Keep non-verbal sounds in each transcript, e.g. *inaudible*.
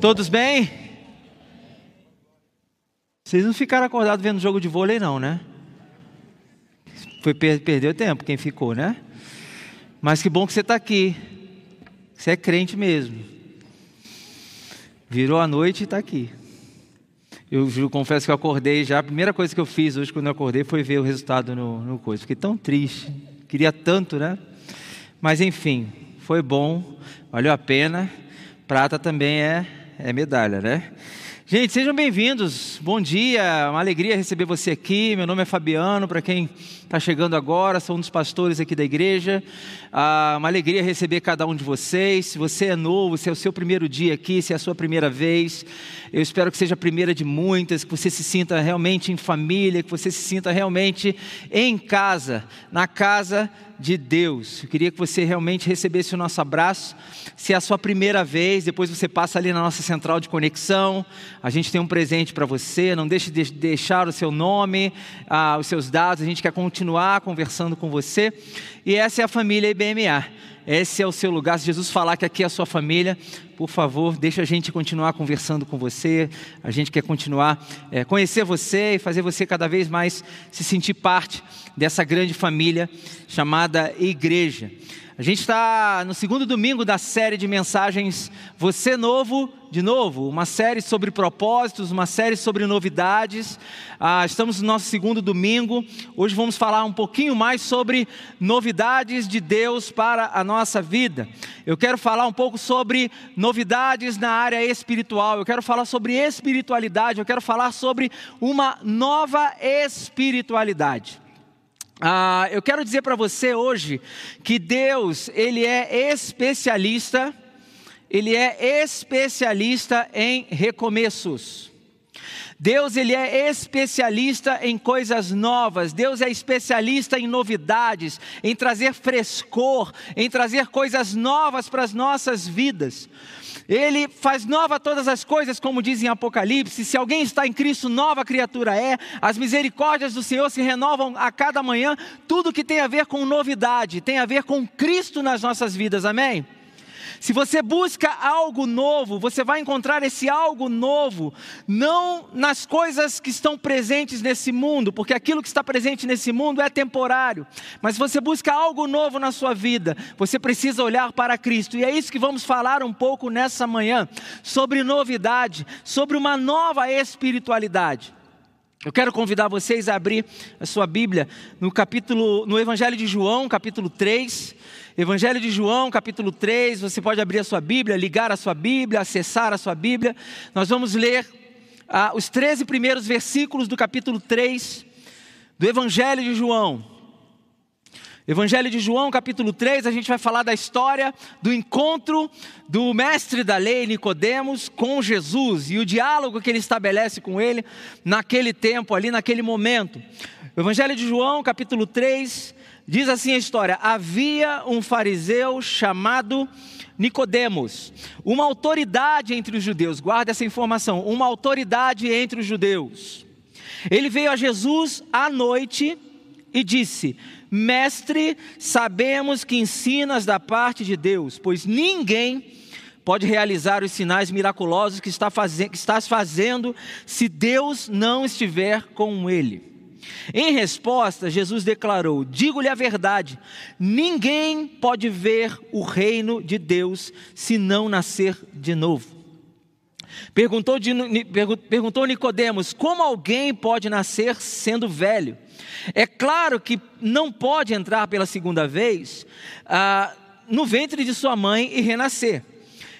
Todos bem? Vocês não ficaram acordados vendo jogo de vôlei, não, né? Foi per perdeu tempo quem ficou, né? Mas que bom que você está aqui. Você é crente mesmo. Virou a noite e está aqui. Eu, eu, confesso que eu acordei já. A primeira coisa que eu fiz hoje quando eu acordei foi ver o resultado no, no coisa. Fiquei tão triste. Queria tanto, né? Mas enfim, foi bom, valeu a pena. Prata também é, é medalha, né? Gente, sejam bem-vindos. Bom dia, uma alegria receber você aqui. Meu nome é Fabiano, para quem está chegando agora, sou um dos pastores aqui da igreja. Ah, uma alegria receber cada um de vocês. Se você é novo, se é o seu primeiro dia aqui, se é a sua primeira vez, eu espero que seja a primeira de muitas, que você se sinta realmente em família, que você se sinta realmente em casa, na casa de Deus. Eu queria que você realmente recebesse o nosso abraço. Se é a sua primeira vez, depois você passa ali na nossa central de conexão. A gente tem um presente para você. Não deixe de deixar o seu nome, ah, os seus dados. A gente quer continuar conversando com você. E essa é a família IBMA. Esse é o seu lugar. Se Jesus falar que aqui é a sua família, por favor, deixa a gente continuar conversando com você. A gente quer continuar é, conhecer você e fazer você cada vez mais se sentir parte dessa grande família chamada igreja. A gente está no segundo domingo da série de mensagens Você Novo de Novo, uma série sobre propósitos, uma série sobre novidades. Ah, estamos no nosso segundo domingo. Hoje vamos falar um pouquinho mais sobre novidades de Deus para a nossa vida. Eu quero falar um pouco sobre novidades na área espiritual. Eu quero falar sobre espiritualidade. Eu quero falar sobre uma nova espiritualidade. Ah, eu quero dizer para você hoje que Deus, Ele é especialista, Ele é especialista em recomeços. Deus ele é especialista em coisas novas, Deus é especialista em novidades, em trazer frescor, em trazer coisas novas para as nossas vidas. Ele faz nova todas as coisas, como diz em Apocalipse. Se alguém está em Cristo, nova criatura é. As misericórdias do Senhor se renovam a cada manhã. Tudo que tem a ver com novidade, tem a ver com Cristo nas nossas vidas. Amém? Se você busca algo novo, você vai encontrar esse algo novo, não nas coisas que estão presentes nesse mundo, porque aquilo que está presente nesse mundo é temporário. Mas se você busca algo novo na sua vida, você precisa olhar para Cristo. E é isso que vamos falar um pouco nessa manhã, sobre novidade, sobre uma nova espiritualidade. Eu quero convidar vocês a abrir a sua Bíblia no capítulo, no Evangelho de João, capítulo 3. Evangelho de João, capítulo 3, você pode abrir a sua Bíblia, ligar a sua Bíblia, acessar a sua Bíblia. Nós vamos ler ah, os 13 primeiros versículos do capítulo 3 do Evangelho de João. Evangelho de João, capítulo 3, a gente vai falar da história do encontro do mestre da lei, Nicodemos, com Jesus e o diálogo que ele estabelece com ele naquele tempo, ali naquele momento. Evangelho de João, capítulo 3, Diz assim a história: havia um fariseu chamado Nicodemos, uma autoridade entre os judeus. Guarda essa informação, uma autoridade entre os judeus. Ele veio a Jesus à noite e disse: Mestre, sabemos que ensinas da parte de Deus, pois ninguém pode realizar os sinais miraculosos que, está que estás fazendo se Deus não estiver com ele. Em resposta, Jesus declarou: Digo-lhe a verdade, ninguém pode ver o reino de Deus se não nascer de novo. Perguntou, perguntou Nicodemos: Como alguém pode nascer sendo velho? É claro que não pode entrar pela segunda vez ah, no ventre de sua mãe e renascer.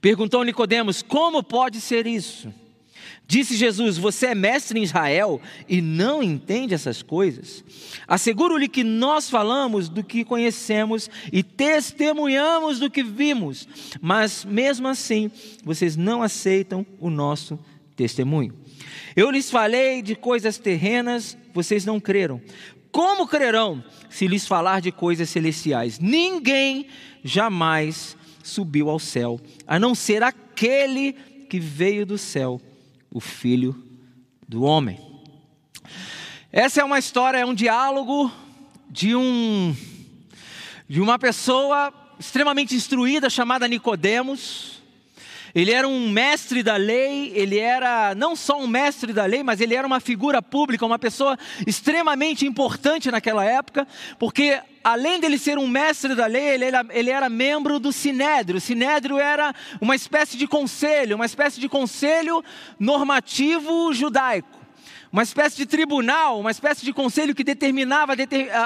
Perguntou Nicodemos: Como pode ser isso? Disse Jesus: Você é mestre em Israel e não entende essas coisas? Asseguro-lhe que nós falamos do que conhecemos e testemunhamos do que vimos, mas mesmo assim vocês não aceitam o nosso testemunho. Eu lhes falei de coisas terrenas, vocês não creram. Como crerão se lhes falar de coisas celestiais? Ninguém jamais subiu ao céu, a não ser aquele que veio do céu o Filho do Homem. Essa é uma história, é um diálogo de um de uma pessoa extremamente instruída chamada Nicodemos. Ele era um mestre da lei, ele era não só um mestre da lei, mas ele era uma figura pública, uma pessoa extremamente importante naquela época, porque além dele ser um mestre da lei, ele era, ele era membro do Sinédrio. O Sinédrio era uma espécie de conselho, uma espécie de conselho normativo judaico uma espécie de tribunal, uma espécie de conselho que determinava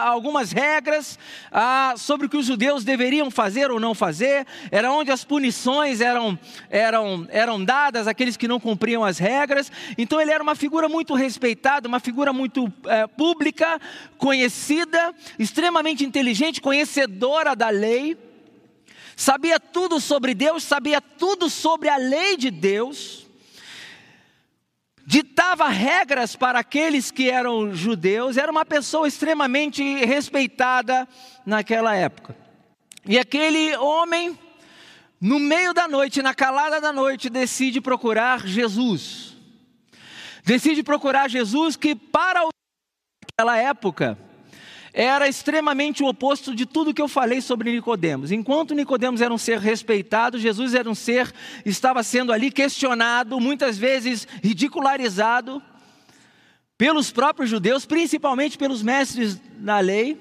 algumas regras ah, sobre o que os judeus deveriam fazer ou não fazer, era onde as punições eram, eram, eram dadas àqueles que não cumpriam as regras. Então ele era uma figura muito respeitada, uma figura muito é, pública, conhecida, extremamente inteligente, conhecedora da lei. Sabia tudo sobre Deus, sabia tudo sobre a lei de Deus ditava regras para aqueles que eram judeus, era uma pessoa extremamente respeitada naquela época. E aquele homem, no meio da noite, na calada da noite, decide procurar Jesus. Decide procurar Jesus, que para aquela época era extremamente o oposto de tudo que eu falei sobre Nicodemos. Enquanto Nicodemos era um ser respeitado, Jesus era um ser estava sendo ali questionado, muitas vezes ridicularizado pelos próprios judeus, principalmente pelos mestres da lei.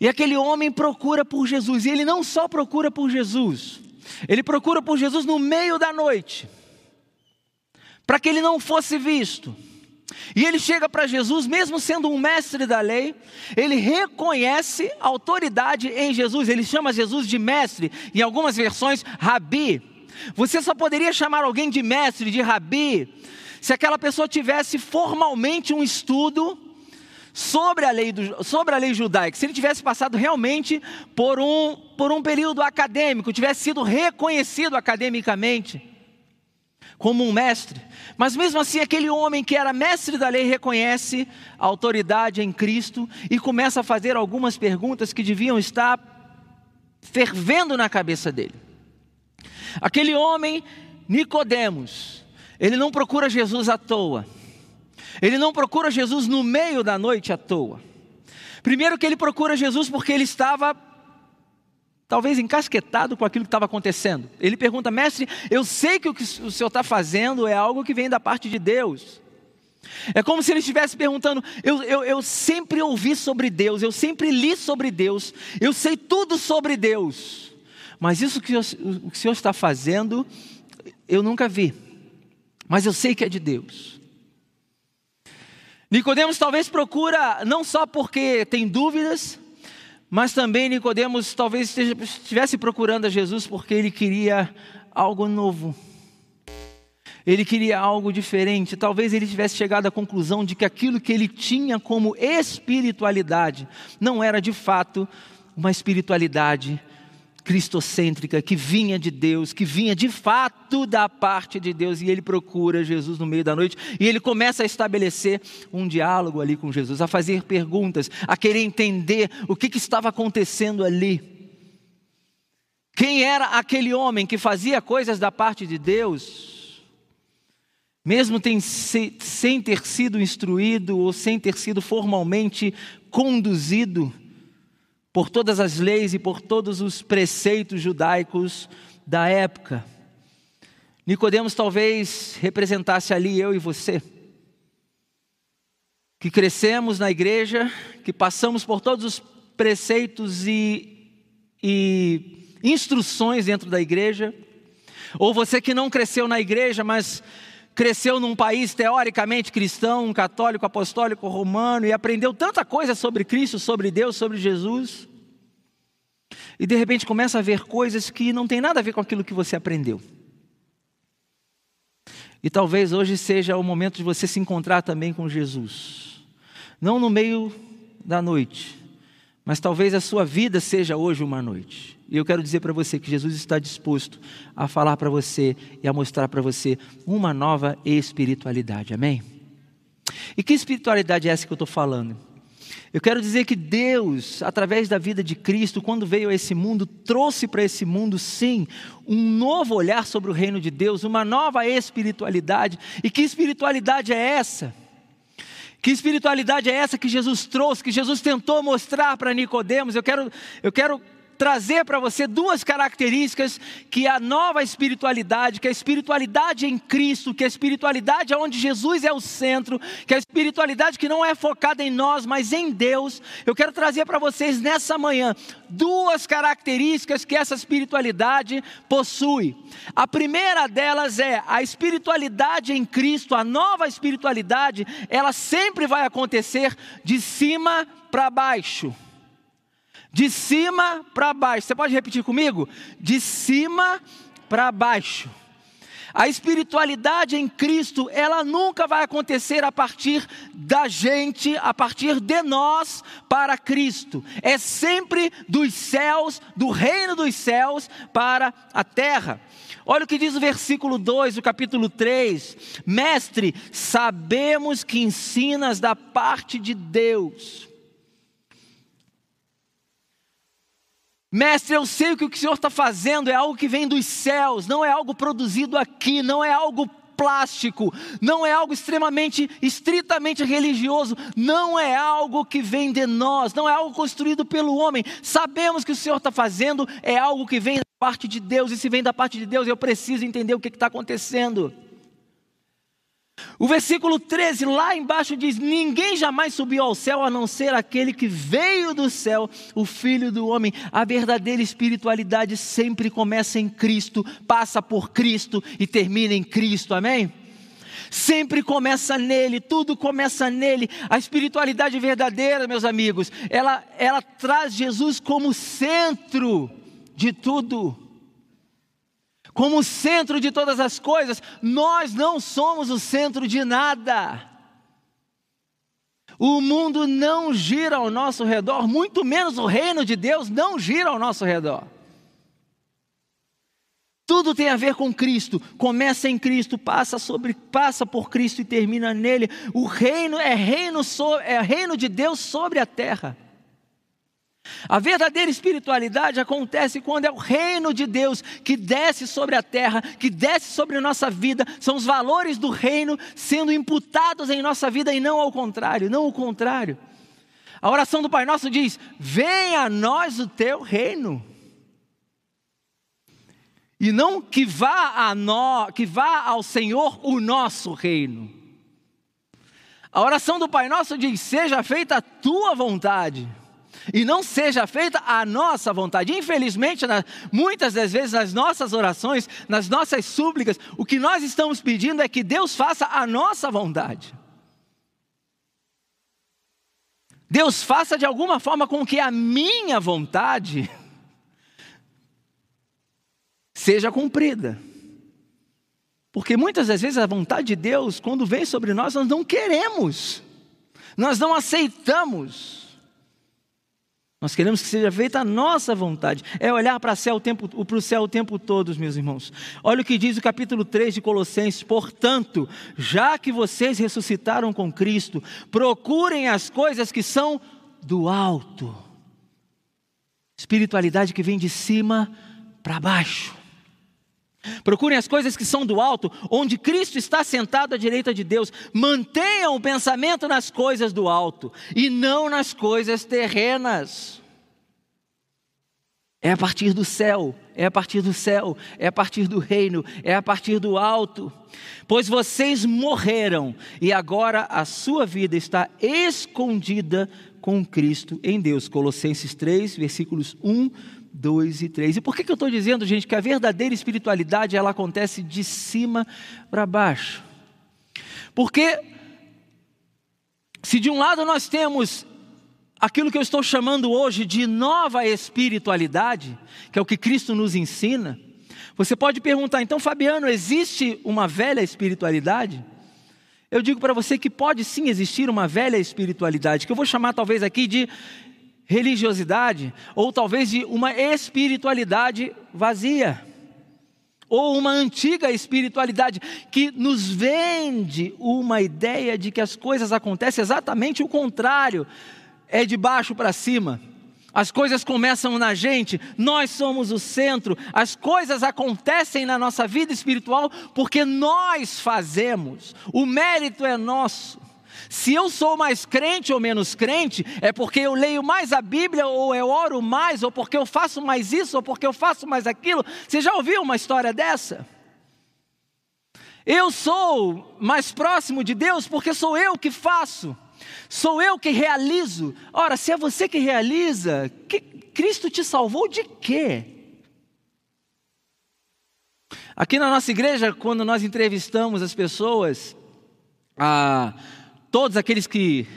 E aquele homem procura por Jesus, e ele não só procura por Jesus, ele procura por Jesus no meio da noite, para que ele não fosse visto. E ele chega para Jesus, mesmo sendo um mestre da lei, ele reconhece autoridade em Jesus, ele chama Jesus de mestre, em algumas versões, rabi. Você só poderia chamar alguém de mestre, de rabi, se aquela pessoa tivesse formalmente um estudo sobre a lei, do, sobre a lei judaica, se ele tivesse passado realmente por um, por um período acadêmico, tivesse sido reconhecido academicamente como um mestre. Mas mesmo assim, aquele homem que era mestre da lei reconhece a autoridade em Cristo e começa a fazer algumas perguntas que deviam estar fervendo na cabeça dele. Aquele homem, Nicodemos, ele não procura Jesus à toa. Ele não procura Jesus no meio da noite à toa. Primeiro que ele procura Jesus porque ele estava talvez encasquetado com aquilo que estava acontecendo. Ele pergunta, mestre, eu sei que o que o senhor está fazendo é algo que vem da parte de Deus. É como se ele estivesse perguntando: eu, eu, eu sempre ouvi sobre Deus, eu sempre li sobre Deus, eu sei tudo sobre Deus, mas isso que o, que o senhor está fazendo, eu nunca vi, mas eu sei que é de Deus. Nicodemos talvez procura não só porque tem dúvidas, mas também Nicodemos talvez estivesse procurando a Jesus porque ele queria algo novo. Ele queria algo diferente. Talvez ele tivesse chegado à conclusão de que aquilo que ele tinha como espiritualidade não era de fato uma espiritualidade cristocêntrica que vinha de Deus, que vinha de fato da parte de Deus, e ele procura Jesus no meio da noite, e ele começa a estabelecer um diálogo ali com Jesus, a fazer perguntas, a querer entender o que, que estava acontecendo ali. Quem era aquele homem que fazia coisas da parte de Deus, mesmo tem, sem ter sido instruído ou sem ter sido formalmente conduzido por todas as leis e por todos os preceitos judaicos da época. Nicodemos talvez representasse ali eu e você, que crescemos na igreja, que passamos por todos os preceitos e, e instruções dentro da igreja, ou você que não cresceu na igreja, mas cresceu num país teoricamente cristão, católico, apostólico, romano, e aprendeu tanta coisa sobre Cristo, sobre Deus, sobre Jesus, e de repente começa a ver coisas que não tem nada a ver com aquilo que você aprendeu. E talvez hoje seja o momento de você se encontrar também com Jesus. Não no meio da noite, mas talvez a sua vida seja hoje uma noite. E eu quero dizer para você que Jesus está disposto a falar para você e a mostrar para você uma nova espiritualidade. Amém? E que espiritualidade é essa que eu estou falando? Eu quero dizer que Deus, através da vida de Cristo, quando veio a esse mundo, trouxe para esse mundo, sim, um novo olhar sobre o reino de Deus, uma nova espiritualidade. E que espiritualidade é essa? Que espiritualidade é essa que Jesus trouxe, que Jesus tentou mostrar para Nicodemos? Eu quero, eu quero trazer para você duas características que a nova espiritualidade, que a espiritualidade em Cristo, que a espiritualidade onde Jesus é o centro, que a espiritualidade que não é focada em nós, mas em Deus. Eu quero trazer para vocês nessa manhã duas características que essa espiritualidade possui. A primeira delas é a espiritualidade em Cristo, a nova espiritualidade, ela sempre vai acontecer de cima para baixo de cima para baixo. Você pode repetir comigo? De cima para baixo. A espiritualidade em Cristo, ela nunca vai acontecer a partir da gente, a partir de nós para Cristo. É sempre dos céus, do reino dos céus para a terra. Olha o que diz o versículo 2 do capítulo 3: Mestre, sabemos que ensinas da parte de Deus Mestre, eu sei que o que o Senhor está fazendo é algo que vem dos céus, não é algo produzido aqui, não é algo plástico, não é algo extremamente, estritamente religioso, não é algo que vem de nós, não é algo construído pelo homem. Sabemos que o Senhor está fazendo é algo que vem da parte de Deus, e se vem da parte de Deus, eu preciso entender o que está acontecendo. O versículo 13, lá embaixo diz: Ninguém jamais subiu ao céu a não ser aquele que veio do céu, o Filho do Homem. A verdadeira espiritualidade sempre começa em Cristo, passa por Cristo e termina em Cristo, amém? Sempre começa nele, tudo começa nele. A espiritualidade verdadeira, meus amigos, ela, ela traz Jesus como centro de tudo como centro de todas as coisas, nós não somos o centro de nada. O mundo não gira ao nosso redor, muito menos o reino de Deus não gira ao nosso redor. Tudo tem a ver com Cristo. Começa em Cristo, passa sobre, passa por Cristo e termina nele. O reino é reino, so, é reino de Deus sobre a terra. A verdadeira espiritualidade acontece quando é o reino de Deus que desce sobre a terra, que desce sobre a nossa vida, são os valores do reino sendo imputados em nossa vida e não ao contrário, não o contrário. A oração do Pai Nosso diz: Venha a nós o teu reino. E não que vá a nós, que vá ao Senhor o nosso reino. A oração do Pai Nosso diz: Seja feita a tua vontade e não seja feita a nossa vontade. Infelizmente, muitas das vezes nas nossas orações, nas nossas súplicas, o que nós estamos pedindo é que Deus faça a nossa vontade. Deus faça de alguma forma com que a minha vontade seja cumprida. Porque muitas das vezes a vontade de Deus, quando vem sobre nós, nós não queremos, nós não aceitamos. Nós queremos que seja feita a nossa vontade. É olhar para, céu o, tempo, o céu o tempo todo, meus irmãos. Olha o que diz o capítulo 3 de Colossenses. Portanto, já que vocês ressuscitaram com Cristo, procurem as coisas que são do alto. Espiritualidade que vem de cima para baixo. Procurem as coisas que são do alto, onde Cristo está sentado à direita de Deus. Mantenham o pensamento nas coisas do alto e não nas coisas terrenas. É a partir do céu, é a partir do céu, é a partir do reino, é a partir do alto. Pois vocês morreram e agora a sua vida está escondida com Cristo em Deus. Colossenses 3, versículos 1 2 e 3. E por que, que eu estou dizendo, gente, que a verdadeira espiritualidade ela acontece de cima para baixo? Porque se de um lado nós temos aquilo que eu estou chamando hoje de nova espiritualidade, que é o que Cristo nos ensina, Você pode perguntar, então, Fabiano, existe uma velha espiritualidade? Eu digo para você que pode sim existir uma velha espiritualidade, que eu vou chamar talvez aqui de religiosidade, ou talvez de uma espiritualidade vazia, ou uma antiga espiritualidade que nos vende uma ideia de que as coisas acontecem exatamente o contrário, é de baixo para cima. As coisas começam na gente, nós somos o centro, as coisas acontecem na nossa vida espiritual porque nós fazemos, o mérito é nosso. Se eu sou mais crente ou menos crente, é porque eu leio mais a Bíblia, ou eu oro mais, ou porque eu faço mais isso, ou porque eu faço mais aquilo. Você já ouviu uma história dessa? Eu sou mais próximo de Deus porque sou eu que faço. Sou eu que realizo. Ora, se é você que realiza, que Cristo te salvou de quê? Aqui na nossa igreja, quando nós entrevistamos as pessoas, a, todos aqueles que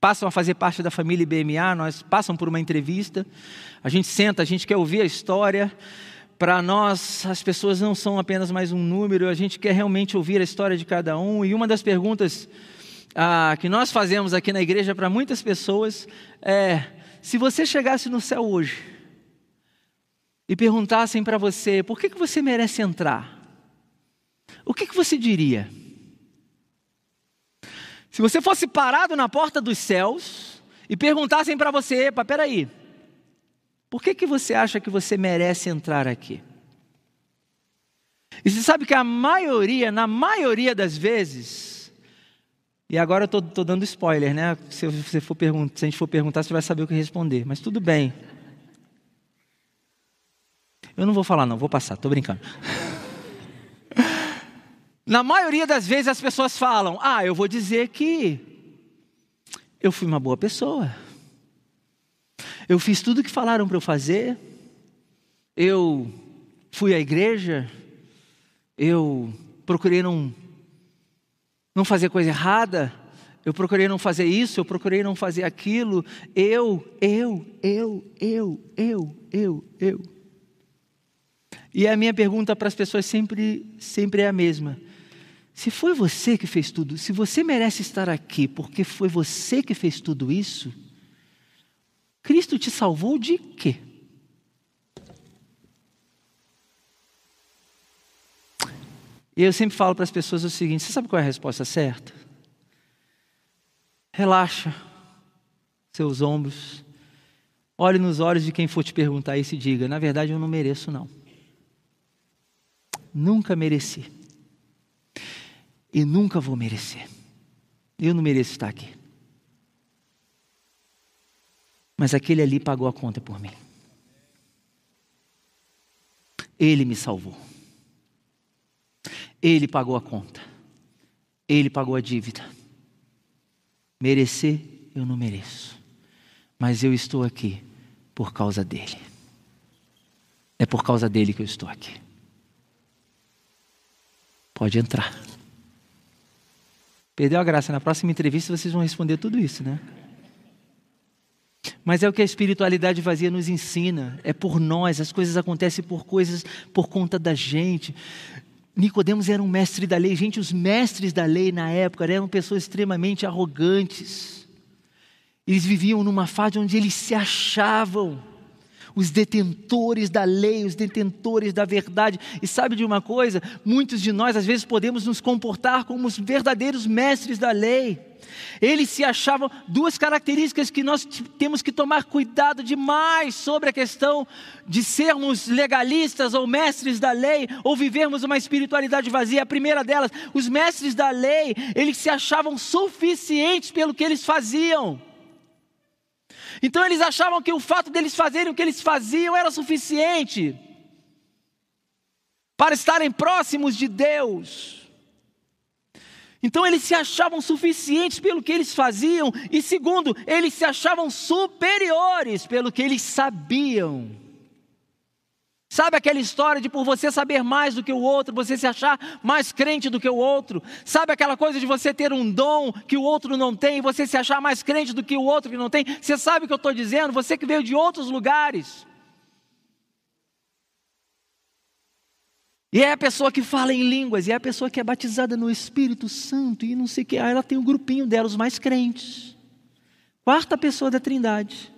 passam a fazer parte da família IBMA, nós passam por uma entrevista, a gente senta, a gente quer ouvir a história. Para nós, as pessoas não são apenas mais um número, a gente quer realmente ouvir a história de cada um. E uma das perguntas ah, que nós fazemos aqui na igreja para muitas pessoas é: se você chegasse no céu hoje e perguntassem para você por que, que você merece entrar, o que, que você diria? Se você fosse parado na porta dos céus e perguntassem para você, epa, peraí, por que, que você acha que você merece entrar aqui? E você sabe que a maioria, na maioria das vezes, e agora eu estou dando spoiler, né? Se, você for se a gente for perguntar, você vai saber o que responder. Mas tudo bem. Eu não vou falar, não, vou passar, estou brincando. *laughs* Na maioria das vezes as pessoas falam: Ah, eu vou dizer que eu fui uma boa pessoa. Eu fiz tudo o que falaram para eu fazer. Eu fui à igreja. Eu procurei não não fazer coisa errada, eu procurei não fazer isso, eu procurei não fazer aquilo, eu, eu, eu, eu, eu, eu, eu. E a minha pergunta para as pessoas sempre, sempre é a mesma. Se foi você que fez tudo, se você merece estar aqui porque foi você que fez tudo isso, Cristo te salvou de quê? E eu sempre falo para as pessoas o seguinte: você sabe qual é a resposta certa? Relaxa seus ombros, olhe nos olhos de quem for te perguntar isso e diga: na verdade eu não mereço, não. Nunca mereci. E nunca vou merecer. Eu não mereço estar aqui. Mas aquele ali pagou a conta por mim. Ele me salvou. Ele pagou a conta. Ele pagou a dívida. Merecer, eu não mereço. Mas eu estou aqui por causa dele. É por causa dele que eu estou aqui. Pode entrar. Perdeu a graça. Na próxima entrevista vocês vão responder tudo isso, né? Mas é o que a espiritualidade vazia nos ensina. É por nós, as coisas acontecem por coisas, por conta da gente. Nicodemos era um mestre da lei. Gente, os mestres da lei na época eram pessoas extremamente arrogantes. Eles viviam numa fase onde eles se achavam os detentores da lei, os detentores da verdade. E sabe de uma coisa? Muitos de nós às vezes podemos nos comportar como os verdadeiros mestres da lei. Eles se achavam duas características que nós temos que tomar cuidado demais sobre a questão de sermos legalistas ou mestres da lei ou vivermos uma espiritualidade vazia. A primeira delas, os mestres da lei, eles se achavam suficientes pelo que eles faziam. Então eles achavam que o fato deles fazerem o que eles faziam era suficiente para estarem próximos de Deus. Então eles se achavam suficientes pelo que eles faziam, e segundo, eles se achavam superiores pelo que eles sabiam. Sabe aquela história de por você saber mais do que o outro, você se achar mais crente do que o outro? Sabe aquela coisa de você ter um dom que o outro não tem, você se achar mais crente do que o outro que não tem? Você sabe o que eu estou dizendo? Você que veio de outros lugares. E é a pessoa que fala em línguas, e é a pessoa que é batizada no Espírito Santo, e não sei o que. Aí ela tem o um grupinho dela, os mais crentes. Quarta pessoa da Trindade.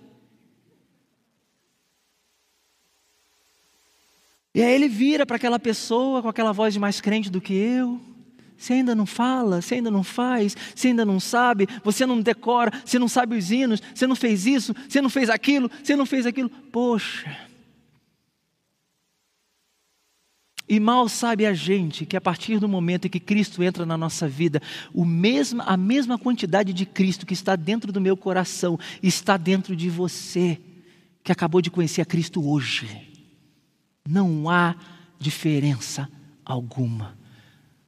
E aí ele vira para aquela pessoa com aquela voz de mais crente do que eu. Você ainda não fala, você ainda não faz, você ainda não sabe, você não decora, você não sabe os hinos, você não fez isso, você não fez aquilo, você não fez aquilo. Poxa. E mal sabe a gente que a partir do momento em que Cristo entra na nossa vida, o mesmo, a mesma quantidade de Cristo que está dentro do meu coração está dentro de você, que acabou de conhecer a Cristo hoje. Não há diferença alguma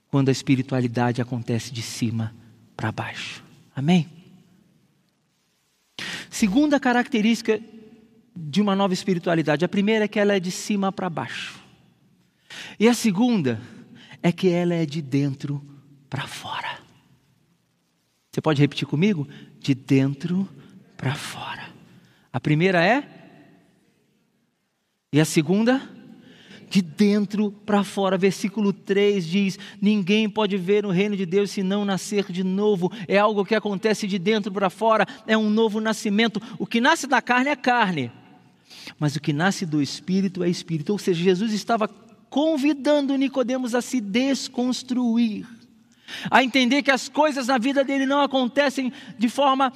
quando a espiritualidade acontece de cima para baixo. Amém? Segunda característica de uma nova espiritualidade: a primeira é que ela é de cima para baixo, e a segunda é que ela é de dentro para fora. Você pode repetir comigo? De dentro para fora. A primeira é? E a segunda? De dentro para fora. Versículo 3 diz: Ninguém pode ver o reino de Deus se não nascer de novo. É algo que acontece de dentro para fora, é um novo nascimento. O que nasce da carne é carne, mas o que nasce do espírito é espírito. Ou seja, Jesus estava convidando Nicodemos a se desconstruir, a entender que as coisas na vida dele não acontecem de forma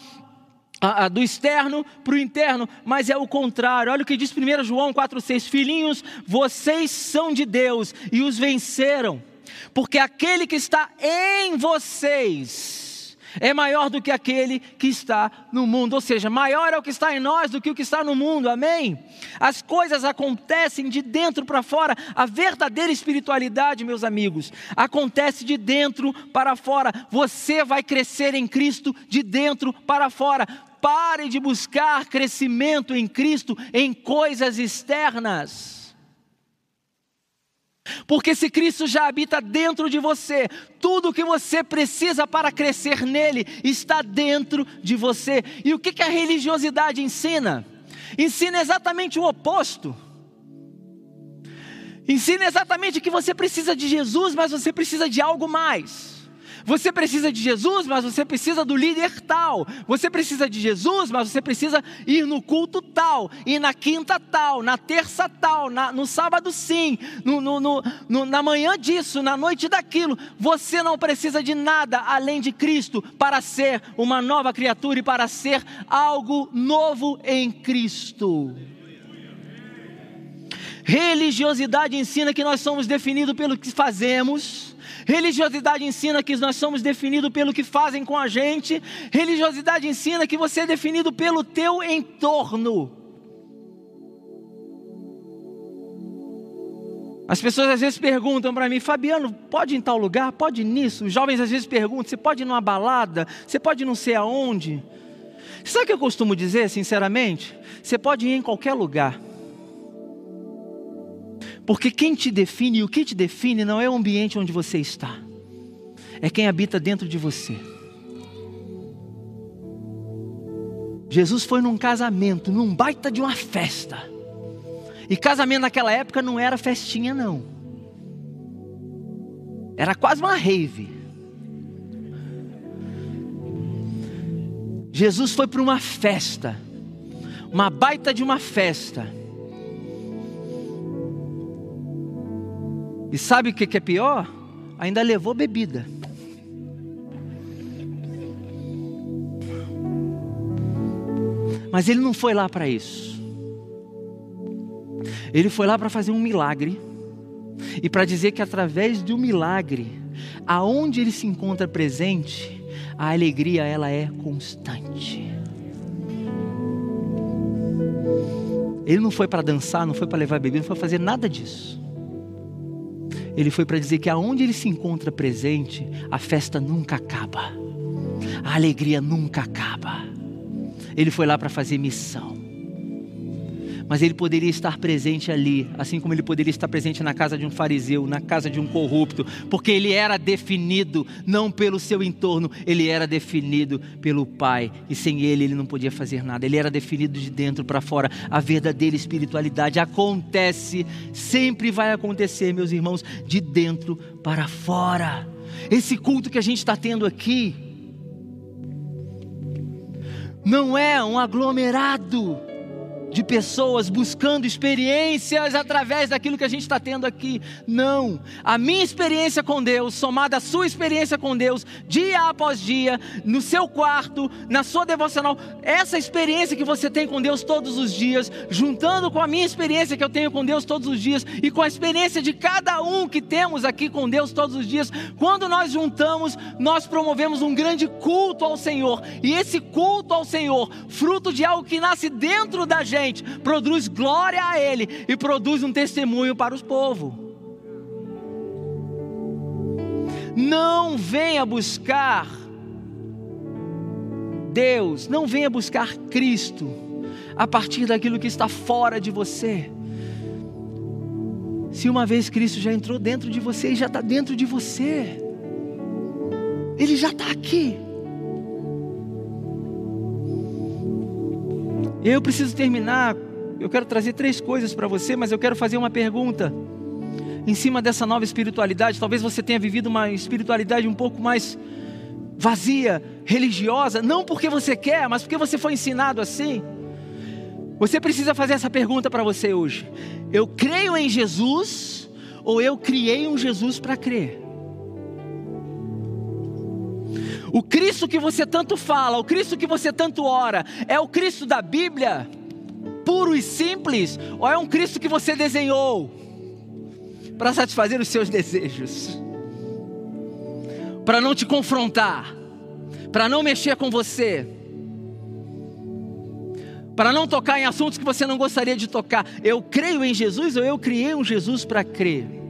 do externo para o interno, mas é o contrário. Olha o que diz 1 João 4,6: Filhinhos, vocês são de Deus e os venceram, porque aquele que está em vocês é maior do que aquele que está no mundo, ou seja, maior é o que está em nós do que o que está no mundo, amém? As coisas acontecem de dentro para fora, a verdadeira espiritualidade, meus amigos, acontece de dentro para fora, você vai crescer em Cristo de dentro para fora, Pare de buscar crescimento em Cristo em coisas externas. Porque se Cristo já habita dentro de você, tudo o que você precisa para crescer nele está dentro de você. E o que, que a religiosidade ensina? Ensina exatamente o oposto. Ensina exatamente que você precisa de Jesus, mas você precisa de algo mais. Você precisa de Jesus, mas você precisa do líder tal. Você precisa de Jesus, mas você precisa ir no culto tal, ir na quinta tal, na terça tal, na, no sábado sim, no, no, no, na manhã disso, na noite daquilo. Você não precisa de nada além de Cristo para ser uma nova criatura e para ser algo novo em Cristo. Religiosidade ensina que nós somos definidos pelo que fazemos Religiosidade ensina que nós somos definidos pelo que fazem com a gente. Religiosidade ensina que você é definido pelo teu entorno. As pessoas às vezes perguntam para mim, Fabiano, pode ir em tal lugar? Pode ir nisso? Os jovens às vezes perguntam, você pode ir numa balada? Você pode ir não sei aonde? Sabe o que eu costumo dizer, sinceramente? Você pode ir em qualquer lugar. Porque quem te define e o que te define não é o ambiente onde você está, é quem habita dentro de você. Jesus foi num casamento, num baita de uma festa. E casamento naquela época não era festinha, não. Era quase uma rave. Jesus foi para uma festa, uma baita de uma festa. E sabe o que é pior? Ainda levou bebida. Mas ele não foi lá para isso. Ele foi lá para fazer um milagre e para dizer que através de um milagre, aonde ele se encontra presente, a alegria ela é constante. Ele não foi para dançar, não foi para levar bebida, não foi fazer nada disso. Ele foi para dizer que aonde ele se encontra presente, a festa nunca acaba, a alegria nunca acaba. Ele foi lá para fazer missão. Mas ele poderia estar presente ali, assim como ele poderia estar presente na casa de um fariseu, na casa de um corrupto, porque ele era definido não pelo seu entorno, ele era definido pelo Pai, e sem ele ele não podia fazer nada. Ele era definido de dentro para fora. A verdadeira espiritualidade acontece, sempre vai acontecer, meus irmãos, de dentro para fora. Esse culto que a gente está tendo aqui não é um aglomerado de pessoas buscando experiências através daquilo que a gente está tendo aqui. Não. A minha experiência com Deus, somada à sua experiência com Deus, dia após dia, no seu quarto, na sua devocional, essa experiência que você tem com Deus todos os dias, juntando com a minha experiência que eu tenho com Deus todos os dias e com a experiência de cada um que temos aqui com Deus todos os dias, quando nós juntamos, nós promovemos um grande culto ao Senhor. E esse culto ao Senhor, fruto de algo que nasce dentro da gente, produz glória a Ele e produz um testemunho para os povos. Não venha buscar Deus, não venha buscar Cristo a partir daquilo que está fora de você. Se uma vez Cristo já entrou dentro de você e já está dentro de você, Ele já está aqui. Eu preciso terminar. Eu quero trazer três coisas para você, mas eu quero fazer uma pergunta. Em cima dessa nova espiritualidade, talvez você tenha vivido uma espiritualidade um pouco mais vazia, religiosa, não porque você quer, mas porque você foi ensinado assim. Você precisa fazer essa pergunta para você hoje: Eu creio em Jesus ou eu criei um Jesus para crer? O Cristo que você tanto fala, o Cristo que você tanto ora, é o Cristo da Bíblia, puro e simples, ou é um Cristo que você desenhou para satisfazer os seus desejos, para não te confrontar, para não mexer com você, para não tocar em assuntos que você não gostaria de tocar? Eu creio em Jesus ou eu criei um Jesus para crer?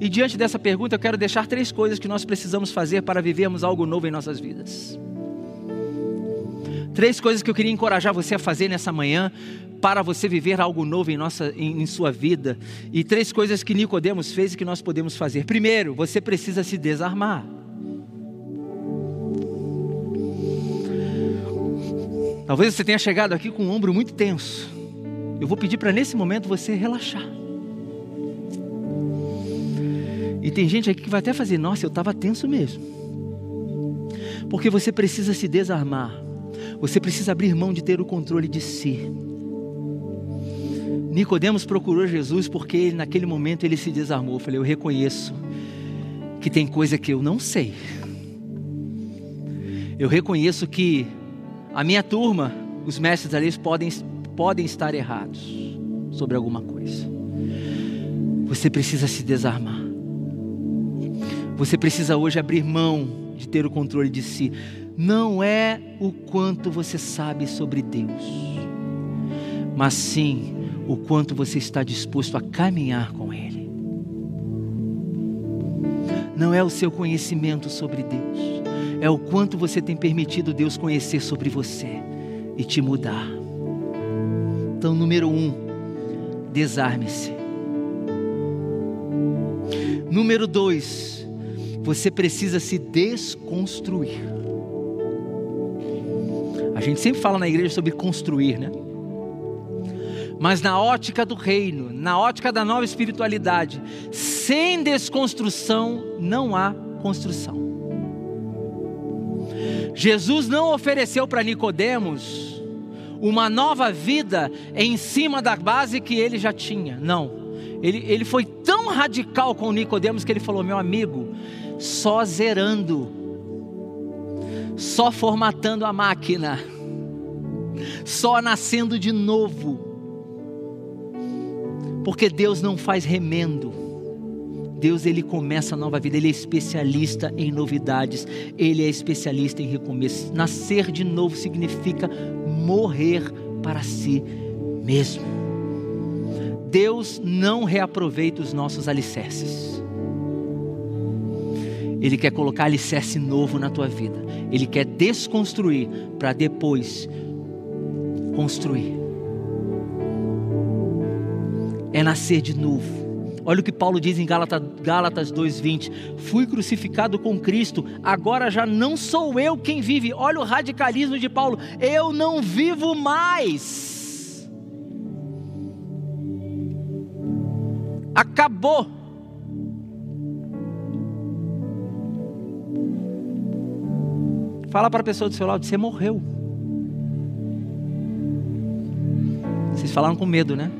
E diante dessa pergunta, eu quero deixar três coisas que nós precisamos fazer para vivermos algo novo em nossas vidas. Três coisas que eu queria encorajar você a fazer nessa manhã para você viver algo novo em, nossa, em, em sua vida. E três coisas que Nicodemos fez e que nós podemos fazer. Primeiro, você precisa se desarmar. Talvez você tenha chegado aqui com o ombro muito tenso. Eu vou pedir para nesse momento você relaxar. E tem gente aqui que vai até fazer, nossa, eu estava tenso mesmo. Porque você precisa se desarmar. Você precisa abrir mão de ter o controle de si. Nicodemos procurou Jesus porque ele, naquele momento ele se desarmou. Eu falei, eu reconheço que tem coisa que eu não sei. Eu reconheço que a minha turma, os mestres da lei podem, podem estar errados sobre alguma coisa. Você precisa se desarmar. Você precisa hoje abrir mão de ter o controle de si. Não é o quanto você sabe sobre Deus, mas sim o quanto você está disposto a caminhar com Ele. Não é o seu conhecimento sobre Deus, é o quanto você tem permitido Deus conhecer sobre você e te mudar. Então, número um, desarme-se. Número dois, você precisa se desconstruir. A gente sempre fala na igreja sobre construir, né? Mas na ótica do reino, na ótica da nova espiritualidade, sem desconstrução não há construção. Jesus não ofereceu para Nicodemos uma nova vida em cima da base que ele já tinha. Não. Ele, ele foi tão radical com Nicodemos que ele falou: meu amigo, só zerando, só formatando a máquina, só nascendo de novo. Porque Deus não faz remendo. Deus ele começa a nova vida, ele é especialista em novidades, ele é especialista em recomeço. Nascer de novo significa morrer para si mesmo. Deus não reaproveita os nossos alicerces. Ele quer colocar alicerce novo na tua vida. Ele quer desconstruir para depois construir. é nascer de novo. Olha o que Paulo diz em Gálatas, Gálatas 2,20: Fui crucificado com Cristo, agora já não sou eu quem vive. Olha o radicalismo de Paulo: Eu não vivo mais. Acabou. Fala para a pessoa do seu lado: Você morreu. Vocês falaram com medo, né?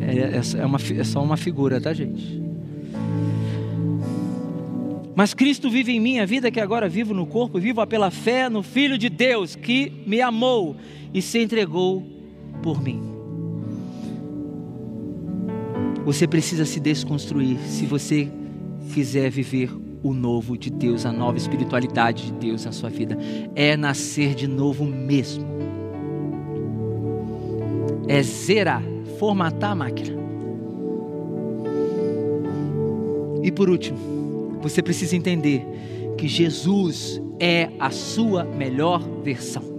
É, é, é, uma, é só uma figura, tá, gente? Mas Cristo vive em mim, a vida que agora vivo no corpo, vivo pela fé no Filho de Deus que me amou e se entregou por mim. Você precisa se desconstruir se você quiser viver o novo de Deus, a nova espiritualidade de Deus na sua vida. É nascer de novo mesmo. É zerar formatar a máquina. E por último, você precisa entender que Jesus é a sua melhor versão.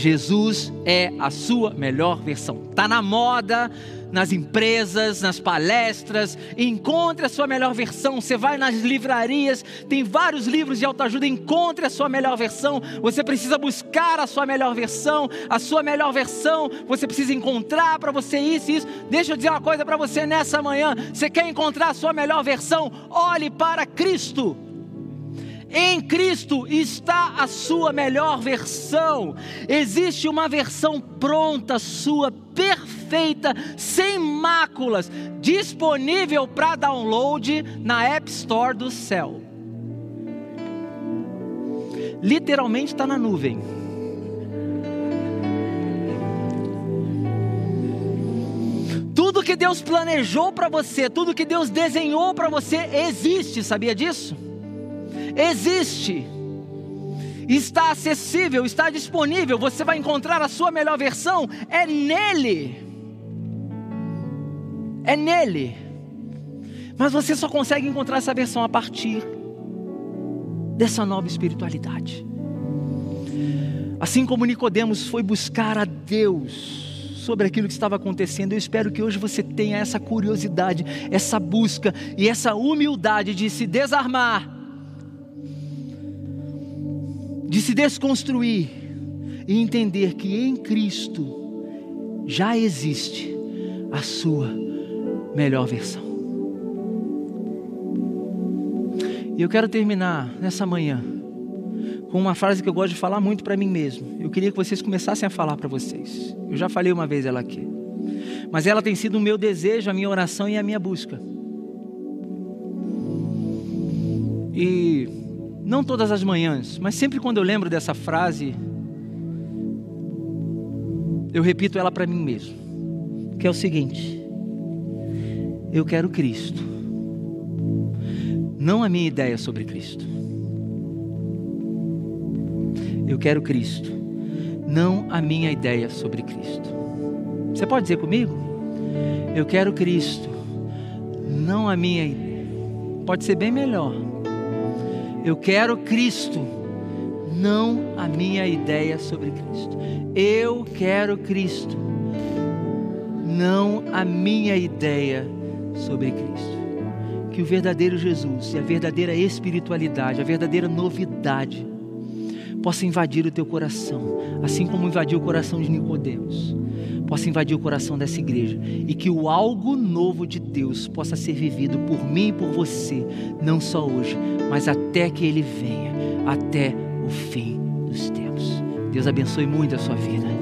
Jesus é a sua melhor versão. Está na moda, nas empresas, nas palestras. Encontre a sua melhor versão. Você vai nas livrarias, tem vários livros de autoajuda. Encontre a sua melhor versão. Você precisa buscar a sua melhor versão. A sua melhor versão você precisa encontrar para você isso e isso. Deixa eu dizer uma coisa para você nessa manhã. Você quer encontrar a sua melhor versão? Olhe para Cristo. Em Cristo está a sua melhor versão. Existe uma versão pronta, sua, perfeita, sem máculas, disponível para download na App Store do céu. Literalmente está na nuvem. Tudo que Deus planejou para você, tudo que Deus desenhou para você existe, sabia disso? Existe, está acessível, está disponível, você vai encontrar a sua melhor versão, é nele. É nele. Mas você só consegue encontrar essa versão a partir dessa nova espiritualidade. Assim como Nicodemos foi buscar a Deus sobre aquilo que estava acontecendo, eu espero que hoje você tenha essa curiosidade, essa busca e essa humildade de se desarmar de se desconstruir e entender que em Cristo já existe a sua melhor versão. E eu quero terminar nessa manhã com uma frase que eu gosto de falar muito para mim mesmo. Eu queria que vocês começassem a falar para vocês. Eu já falei uma vez ela aqui. Mas ela tem sido o meu desejo, a minha oração e a minha busca. E não todas as manhãs, mas sempre quando eu lembro dessa frase, eu repito ela para mim mesmo, que é o seguinte: eu quero Cristo, não a minha ideia sobre Cristo. Eu quero Cristo, não a minha ideia sobre Cristo. Você pode dizer comigo? Eu quero Cristo, não a minha. Pode ser bem melhor eu quero Cristo, não a minha ideia sobre Cristo. Eu quero Cristo, não a minha ideia sobre Cristo. Que o verdadeiro Jesus e a verdadeira espiritualidade, a verdadeira novidade, possa invadir o teu coração, assim como invadiu o coração de Nicodemos possa invadir o coração dessa igreja e que o algo novo de Deus possa ser vivido por mim e por você, não só hoje, mas até que ele venha, até o fim dos tempos. Deus abençoe muito a sua vida.